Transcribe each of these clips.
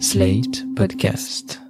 Slate Podcast.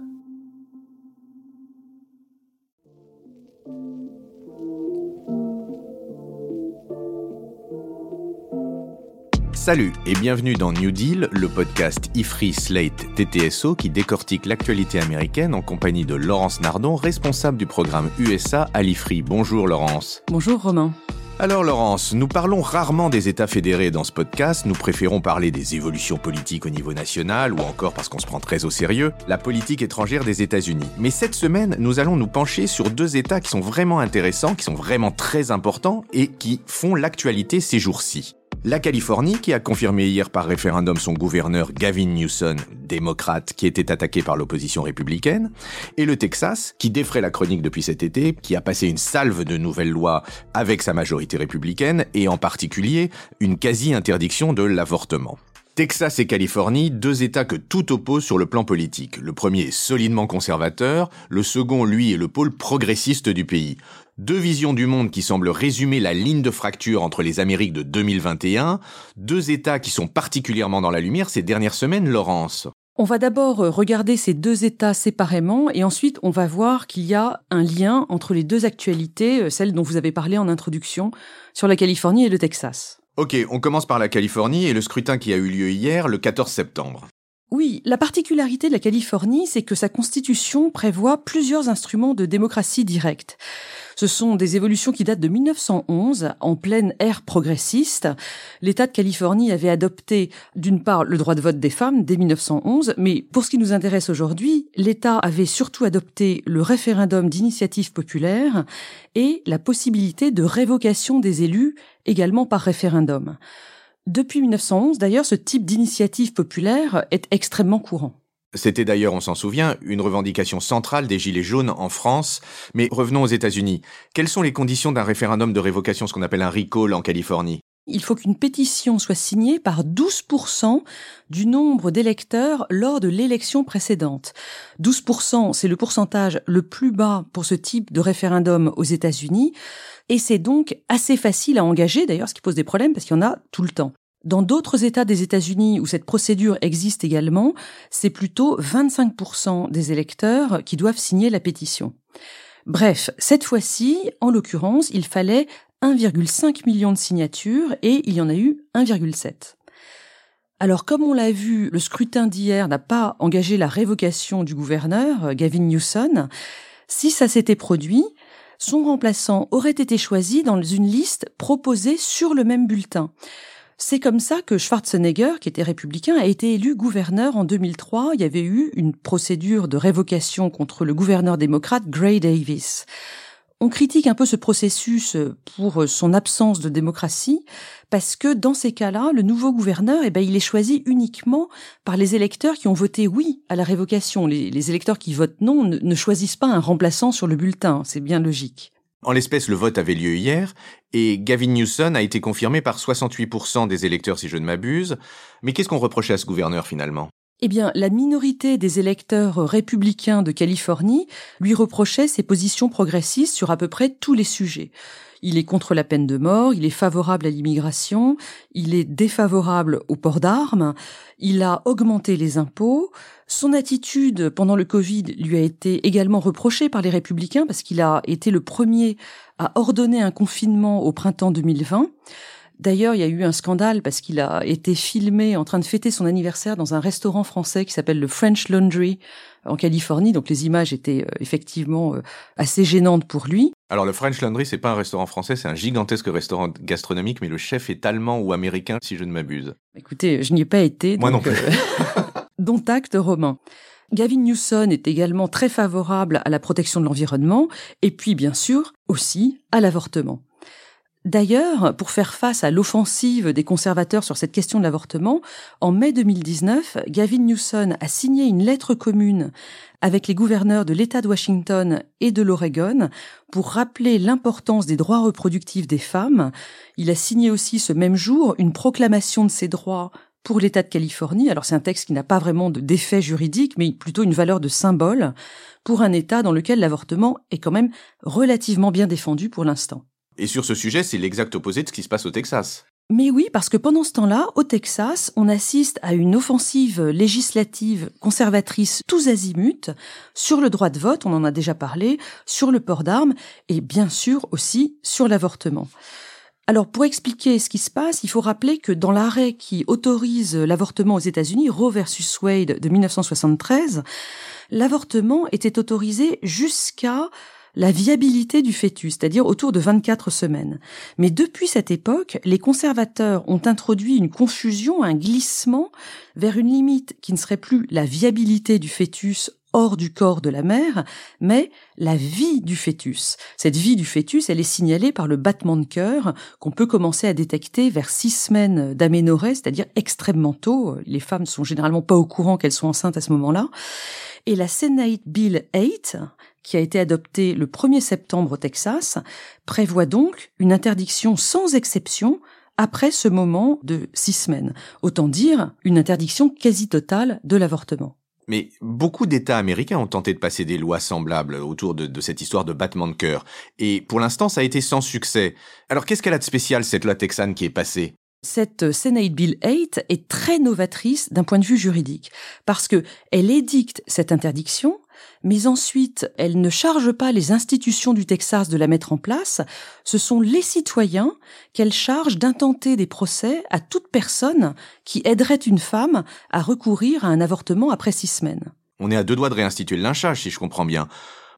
Salut et bienvenue dans New Deal, le podcast IFRI Slate TTSO qui décortique l'actualité américaine en compagnie de Laurence Nardon, responsable du programme USA à l'IFRI. Bonjour Laurence. Bonjour Romain. Alors Laurence, nous parlons rarement des États fédérés dans ce podcast, nous préférons parler des évolutions politiques au niveau national ou encore parce qu'on se prend très au sérieux, la politique étrangère des États-Unis. Mais cette semaine, nous allons nous pencher sur deux États qui sont vraiment intéressants, qui sont vraiment très importants et qui font l'actualité ces jours-ci. La Californie, qui a confirmé hier par référendum son gouverneur Gavin Newsom, démocrate, qui était attaqué par l'opposition républicaine, et le Texas, qui défrait la chronique depuis cet été, qui a passé une salve de nouvelles lois avec sa majorité républicaine, et en particulier une quasi-interdiction de l'avortement. Texas et Californie, deux États que tout oppose sur le plan politique. Le premier est solidement conservateur, le second, lui, est le pôle progressiste du pays. Deux visions du monde qui semblent résumer la ligne de fracture entre les Amériques de 2021, deux États qui sont particulièrement dans la lumière ces dernières semaines, Laurence. On va d'abord regarder ces deux États séparément et ensuite on va voir qu'il y a un lien entre les deux actualités, celles dont vous avez parlé en introduction, sur la Californie et le Texas. Ok, on commence par la Californie et le scrutin qui a eu lieu hier, le 14 septembre. Oui, la particularité de la Californie, c'est que sa constitution prévoit plusieurs instruments de démocratie directe. Ce sont des évolutions qui datent de 1911, en pleine ère progressiste. L'État de Californie avait adopté, d'une part, le droit de vote des femmes dès 1911, mais pour ce qui nous intéresse aujourd'hui, l'État avait surtout adopté le référendum d'initiative populaire et la possibilité de révocation des élus, également par référendum. Depuis 1911, d'ailleurs, ce type d'initiative populaire est extrêmement courant. C'était d'ailleurs, on s'en souvient, une revendication centrale des Gilets jaunes en France. Mais revenons aux États-Unis. Quelles sont les conditions d'un référendum de révocation, ce qu'on appelle un recall en Californie? Il faut qu'une pétition soit signée par 12% du nombre d'électeurs lors de l'élection précédente. 12%, c'est le pourcentage le plus bas pour ce type de référendum aux États-Unis, et c'est donc assez facile à engager, d'ailleurs, ce qui pose des problèmes parce qu'il y en a tout le temps. Dans d'autres États des États-Unis où cette procédure existe également, c'est plutôt 25% des électeurs qui doivent signer la pétition. Bref, cette fois-ci, en l'occurrence, il fallait 1,5 million de signatures et il y en a eu 1,7. Alors comme on l'a vu, le scrutin d'hier n'a pas engagé la révocation du gouverneur, Gavin Newsom. Si ça s'était produit, son remplaçant aurait été choisi dans une liste proposée sur le même bulletin. C'est comme ça que Schwarzenegger, qui était républicain, a été élu gouverneur en 2003. Il y avait eu une procédure de révocation contre le gouverneur démocrate Gray Davis. On critique un peu ce processus pour son absence de démocratie, parce que dans ces cas-là, le nouveau gouverneur, eh ben, il est choisi uniquement par les électeurs qui ont voté oui à la révocation. Les, électeurs qui votent non ne choisissent pas un remplaçant sur le bulletin, c'est bien logique. En l'espèce, le vote avait lieu hier, et Gavin Newsom a été confirmé par 68% des électeurs, si je ne m'abuse. Mais qu'est-ce qu'on reprochait à ce gouverneur finalement? Eh bien, la minorité des électeurs républicains de Californie lui reprochait ses positions progressistes sur à peu près tous les sujets. Il est contre la peine de mort, il est favorable à l'immigration, il est défavorable au port d'armes, il a augmenté les impôts, son attitude pendant le Covid lui a été également reprochée par les républicains parce qu'il a été le premier à ordonner un confinement au printemps 2020. D'ailleurs, il y a eu un scandale parce qu'il a été filmé en train de fêter son anniversaire dans un restaurant français qui s'appelle le French Laundry en Californie. Donc les images étaient euh, effectivement euh, assez gênantes pour lui. Alors le French Laundry, c'est pas un restaurant français, c'est un gigantesque restaurant gastronomique, mais le chef est allemand ou américain, si je ne m'abuse. Écoutez, je n'y ai pas été. Moi non plus. Euh, dont acte romain. Gavin Newsom est également très favorable à la protection de l'environnement et puis bien sûr aussi à l'avortement. D'ailleurs, pour faire face à l'offensive des conservateurs sur cette question de l'avortement, en mai 2019, Gavin Newsom a signé une lettre commune avec les gouverneurs de l'État de Washington et de l'Oregon pour rappeler l'importance des droits reproductifs des femmes. Il a signé aussi ce même jour une proclamation de ces droits pour l'État de Californie. Alors c'est un texte qui n'a pas vraiment d'effet juridique, mais plutôt une valeur de symbole pour un État dans lequel l'avortement est quand même relativement bien défendu pour l'instant. Et sur ce sujet, c'est l'exact opposé de ce qui se passe au Texas. Mais oui, parce que pendant ce temps-là, au Texas, on assiste à une offensive législative conservatrice tous azimuts sur le droit de vote, on en a déjà parlé, sur le port d'armes et bien sûr aussi sur l'avortement. Alors pour expliquer ce qui se passe, il faut rappeler que dans l'arrêt qui autorise l'avortement aux États-Unis, Roe versus Wade de 1973, l'avortement était autorisé jusqu'à la viabilité du fœtus, c'est-à-dire autour de 24 semaines. Mais depuis cette époque, les conservateurs ont introduit une confusion, un glissement vers une limite qui ne serait plus la viabilité du fœtus hors du corps de la mère, mais la vie du fœtus. Cette vie du fœtus, elle est signalée par le battement de cœur qu'on peut commencer à détecter vers six semaines d'aménorrhée, c'est-à-dire extrêmement tôt. Les femmes sont généralement pas au courant qu'elles sont enceintes à ce moment-là. Et la Senate Bill 8, qui a été adoptée le 1er septembre au Texas, prévoit donc une interdiction sans exception après ce moment de six semaines. Autant dire une interdiction quasi totale de l'avortement. Mais beaucoup d'États américains ont tenté de passer des lois semblables autour de, cette histoire de battement de cœur. Et pour l'instant, ça a été sans succès. Alors qu'est-ce qu'elle a de spécial, cette loi texane qui est passée? Cette Senate Bill 8 est très novatrice d'un point de vue juridique parce que elle édicte cette interdiction mais ensuite, elle ne charge pas les institutions du Texas de la mettre en place, ce sont les citoyens qu'elle charge d'intenter des procès à toute personne qui aiderait une femme à recourir à un avortement après six semaines. On est à deux doigts de réinstituer le lynchage, si je comprends bien.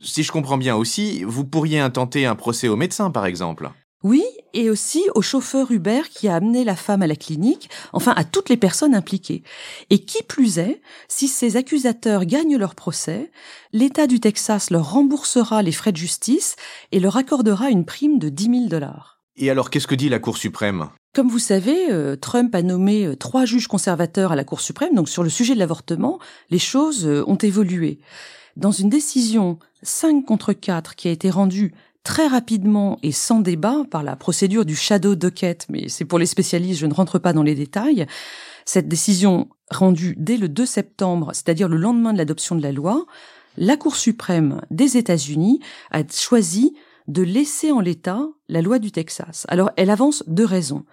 Si je comprends bien aussi, vous pourriez intenter un procès au médecin, par exemple. Oui, et aussi au chauffeur Uber qui a amené la femme à la clinique, enfin à toutes les personnes impliquées. Et qui plus est, si ces accusateurs gagnent leur procès, l'État du Texas leur remboursera les frais de justice et leur accordera une prime de 10 000 dollars. Et alors, qu'est-ce que dit la Cour suprême? Comme vous savez, euh, Trump a nommé euh, trois juges conservateurs à la Cour suprême, donc sur le sujet de l'avortement, les choses euh, ont évolué. Dans une décision 5 contre 4 qui a été rendue très rapidement et sans débat par la procédure du shadow docket, mais c'est pour les spécialistes, je ne rentre pas dans les détails. Cette décision rendue dès le 2 septembre, c'est-à-dire le lendemain de l'adoption de la loi, la Cour suprême des États-Unis a choisi de laisser en l'état la loi du Texas. Alors, elle avance deux raisons.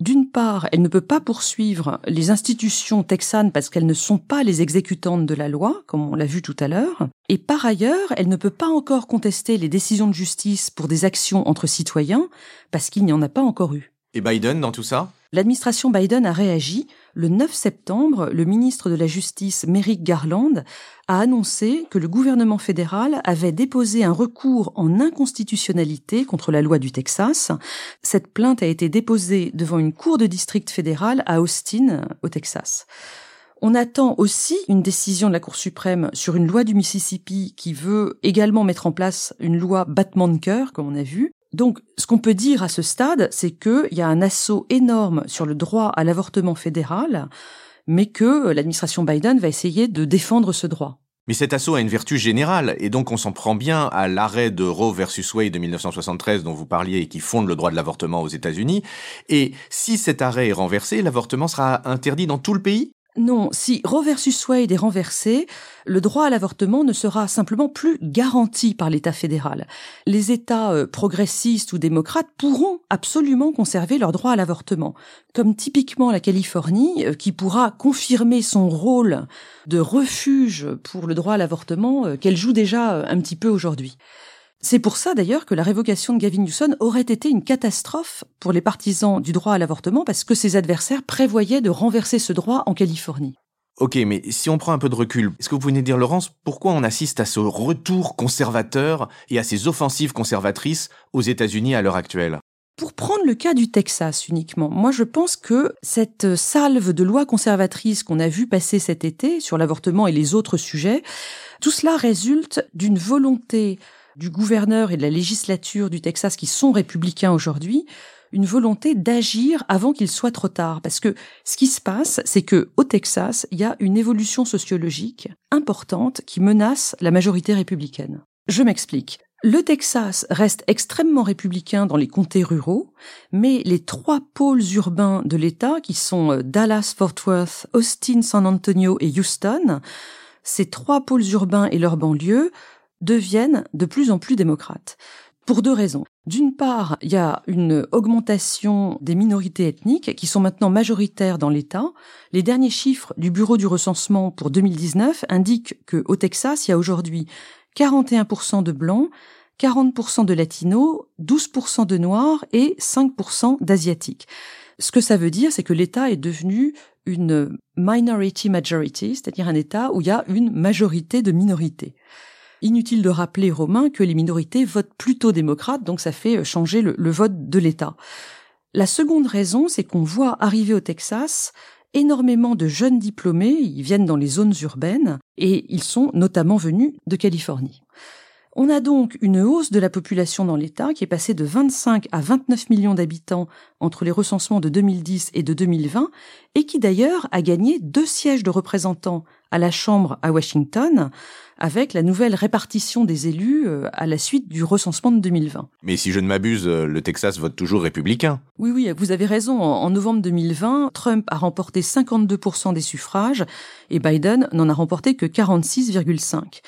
D'une part, elle ne peut pas poursuivre les institutions texanes parce qu'elles ne sont pas les exécutantes de la loi, comme on l'a vu tout à l'heure. Et par ailleurs, elle ne peut pas encore contester les décisions de justice pour des actions entre citoyens parce qu'il n'y en a pas encore eu. Et Biden dans tout ça? L'administration Biden a réagi. Le 9 septembre, le ministre de la Justice, Merrick Garland, a annoncé que le gouvernement fédéral avait déposé un recours en inconstitutionnalité contre la loi du Texas. Cette plainte a été déposée devant une cour de district fédérale à Austin, au Texas. On attend aussi une décision de la Cour suprême sur une loi du Mississippi qui veut également mettre en place une loi battement de cœur, comme on a vu. Donc, ce qu'on peut dire à ce stade, c'est qu'il y a un assaut énorme sur le droit à l'avortement fédéral, mais que l'administration Biden va essayer de défendre ce droit. Mais cet assaut a une vertu générale, et donc on s'en prend bien à l'arrêt de Roe versus Wade de 1973 dont vous parliez et qui fonde le droit de l'avortement aux États-Unis. Et si cet arrêt est renversé, l'avortement sera interdit dans tout le pays? Non, si Roe versus Wade est renversé, le droit à l'avortement ne sera simplement plus garanti par l'État fédéral. Les États euh, progressistes ou démocrates pourront absolument conserver leur droit à l'avortement, comme typiquement la Californie, euh, qui pourra confirmer son rôle de refuge pour le droit à l'avortement euh, qu'elle joue déjà un petit peu aujourd'hui. C'est pour ça d'ailleurs que la révocation de Gavin Newsom aurait été une catastrophe pour les partisans du droit à l'avortement parce que ses adversaires prévoyaient de renverser ce droit en Californie. Ok, mais si on prend un peu de recul, est-ce que vous venez dire, Laurence, pourquoi on assiste à ce retour conservateur et à ces offensives conservatrices aux États-Unis à l'heure actuelle? Pour prendre le cas du Texas uniquement, moi je pense que cette salve de lois conservatrices qu'on a vu passer cet été sur l'avortement et les autres sujets, tout cela résulte d'une volonté du gouverneur et de la législature du Texas qui sont républicains aujourd'hui, une volonté d'agir avant qu'il soit trop tard. Parce que ce qui se passe, c'est que au Texas, il y a une évolution sociologique importante qui menace la majorité républicaine. Je m'explique. Le Texas reste extrêmement républicain dans les comtés ruraux, mais les trois pôles urbains de l'État, qui sont euh, Dallas, Fort Worth, Austin, San Antonio et Houston, ces trois pôles urbains et leurs banlieues deviennent de plus en plus démocrates. pour deux raisons. D'une part, il y a une augmentation des minorités ethniques qui sont maintenant majoritaires dans l'État. Les derniers chiffres du Bureau du recensement pour 2019 indiquent que au Texas, il y a aujourd'hui 41% de blancs, 40% de latinos, 12% de noirs et 5% d'asiatiques. Ce que ça veut dire, c'est que l'État est devenu une minority majority, c'est-à-dire un État où il y a une majorité de minorités. Inutile de rappeler, Romain, que les minorités votent plutôt démocrates, donc ça fait changer le, le vote de l'État. La seconde raison, c'est qu'on voit arriver au Texas énormément de jeunes diplômés, ils viennent dans les zones urbaines, et ils sont notamment venus de Californie. On a donc une hausse de la population dans l'État qui est passée de 25 à 29 millions d'habitants entre les recensements de 2010 et de 2020 et qui d'ailleurs a gagné deux sièges de représentants à la Chambre à Washington avec la nouvelle répartition des élus euh, à la suite du recensement de 2020. Mais si je ne m'abuse, euh, le Texas vote toujours républicain. Oui, oui, vous avez raison. En novembre 2020, Trump a remporté 52% des suffrages et Biden n'en a remporté que 46,5%.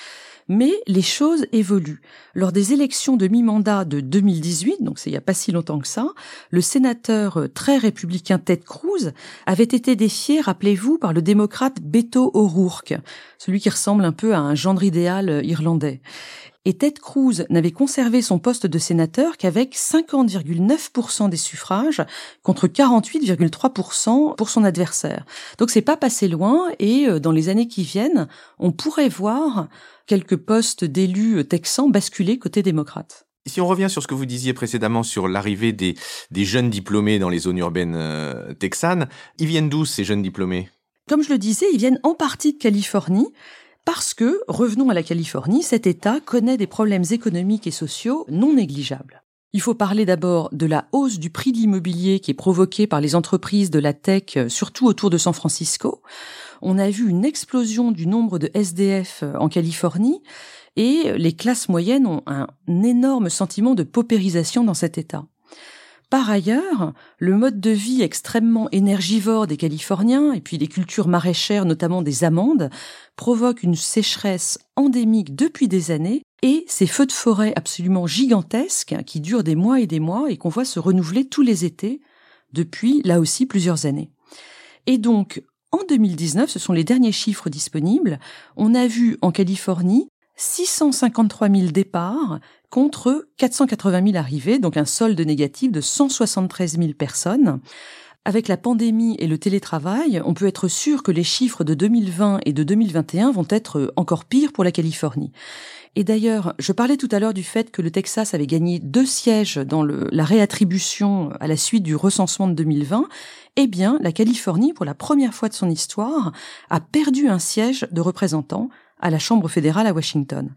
Mais les choses évoluent. Lors des élections de mi-mandat de 2018, donc c'est il n'y a pas si longtemps que ça, le sénateur euh, très républicain Ted Cruz avait été défié, rappelez-vous, par le démocrate Beto O'Rourke, celui qui ressemble un peu à un gendre idéal euh, irlandais. Et Ted Cruz n'avait conservé son poste de sénateur qu'avec 50,9% des suffrages contre 48,3% pour son adversaire. Donc c'est pas passé loin et euh, dans les années qui viennent, on pourrait voir quelques postes d'élus texans basculer côté démocrate. Si on revient sur ce que vous disiez précédemment sur l'arrivée des, des, jeunes diplômés dans les zones urbaines euh, texanes, ils viennent d'où ces jeunes diplômés? Comme je le disais, ils viennent en partie de Californie, parce que, revenons à la Californie, cet État connaît des problèmes économiques et sociaux non négligeables. Il faut parler d'abord de la hausse du prix de l'immobilier qui est provoquée par les entreprises de la tech, surtout autour de San Francisco. On a vu une explosion du nombre de SDF en Californie et les classes moyennes ont un énorme sentiment de paupérisation dans cet État. Par ailleurs, le mode de vie extrêmement énergivore des Californiens et puis les cultures maraîchères, notamment des amandes, provoquent une sécheresse endémique depuis des années et ces feux de forêt absolument gigantesques qui durent des mois et des mois et qu'on voit se renouveler tous les étés depuis là aussi plusieurs années. Et donc, en 2019, ce sont les derniers chiffres disponibles, on a vu en Californie 653 000 départs contre 480 000 arrivées, donc un solde négatif de 173 000 personnes. Avec la pandémie et le télétravail, on peut être sûr que les chiffres de 2020 et de 2021 vont être encore pires pour la Californie. Et d'ailleurs, je parlais tout à l'heure du fait que le Texas avait gagné deux sièges dans la réattribution à la suite du recensement de 2020. Eh bien, la Californie, pour la première fois de son histoire, a perdu un siège de représentants à la Chambre fédérale à Washington.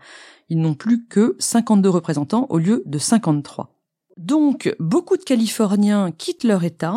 Ils n'ont plus que 52 représentants au lieu de 53. Donc, beaucoup de Californiens quittent leur État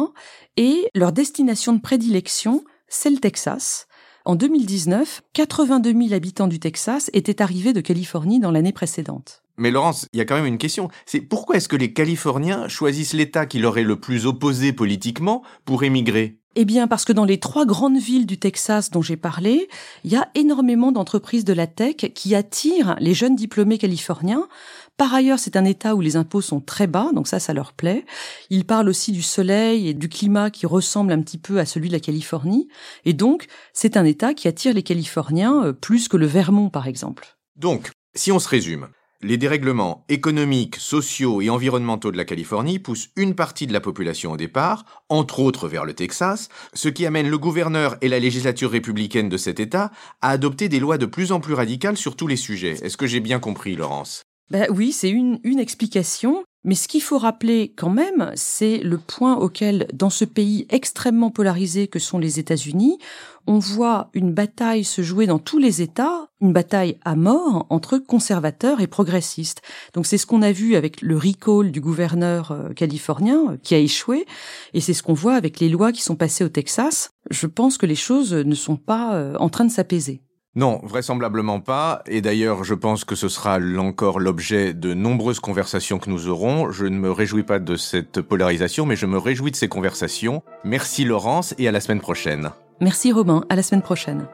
et leur destination de prédilection, c'est le Texas. En 2019, 82 000 habitants du Texas étaient arrivés de Californie dans l'année précédente. Mais Laurence, il y a quand même une question. C'est pourquoi est-ce que les Californiens choisissent l'État qui leur est le plus opposé politiquement pour émigrer? Eh bien, parce que dans les trois grandes villes du Texas dont j'ai parlé, il y a énormément d'entreprises de la tech qui attirent les jeunes diplômés californiens. Par ailleurs, c'est un État où les impôts sont très bas, donc ça, ça leur plaît. Ils parlent aussi du soleil et du climat qui ressemble un petit peu à celui de la Californie. Et donc, c'est un État qui attire les Californiens euh, plus que le Vermont, par exemple. Donc, si on se résume, les dérèglements économiques, sociaux et environnementaux de la Californie poussent une partie de la population au départ, entre autres vers le Texas, ce qui amène le gouverneur et la législature républicaine de cet État à adopter des lois de plus en plus radicales sur tous les sujets. Est-ce que j'ai bien compris, Laurence? Ben oui, c'est une, une explication. Mais ce qu'il faut rappeler quand même, c'est le point auquel, dans ce pays extrêmement polarisé que sont les États-Unis, on voit une bataille se jouer dans tous les États, une bataille à mort entre conservateurs et progressistes. Donc c'est ce qu'on a vu avec le recall du gouverneur euh, californien euh, qui a échoué, et c'est ce qu'on voit avec les lois qui sont passées au Texas. Je pense que les choses ne sont pas euh, en train de s'apaiser. Non, vraisemblablement pas. Et d'ailleurs, je pense que ce sera encore l'objet de nombreuses conversations que nous aurons. Je ne me réjouis pas de cette polarisation, mais je me réjouis de ces conversations. Merci Laurence et à la semaine prochaine. Merci Robin, à la semaine prochaine.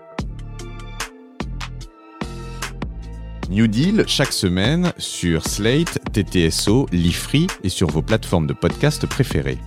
New Deal chaque semaine sur Slate, TTSO, Lifree et sur vos plateformes de podcast préférées.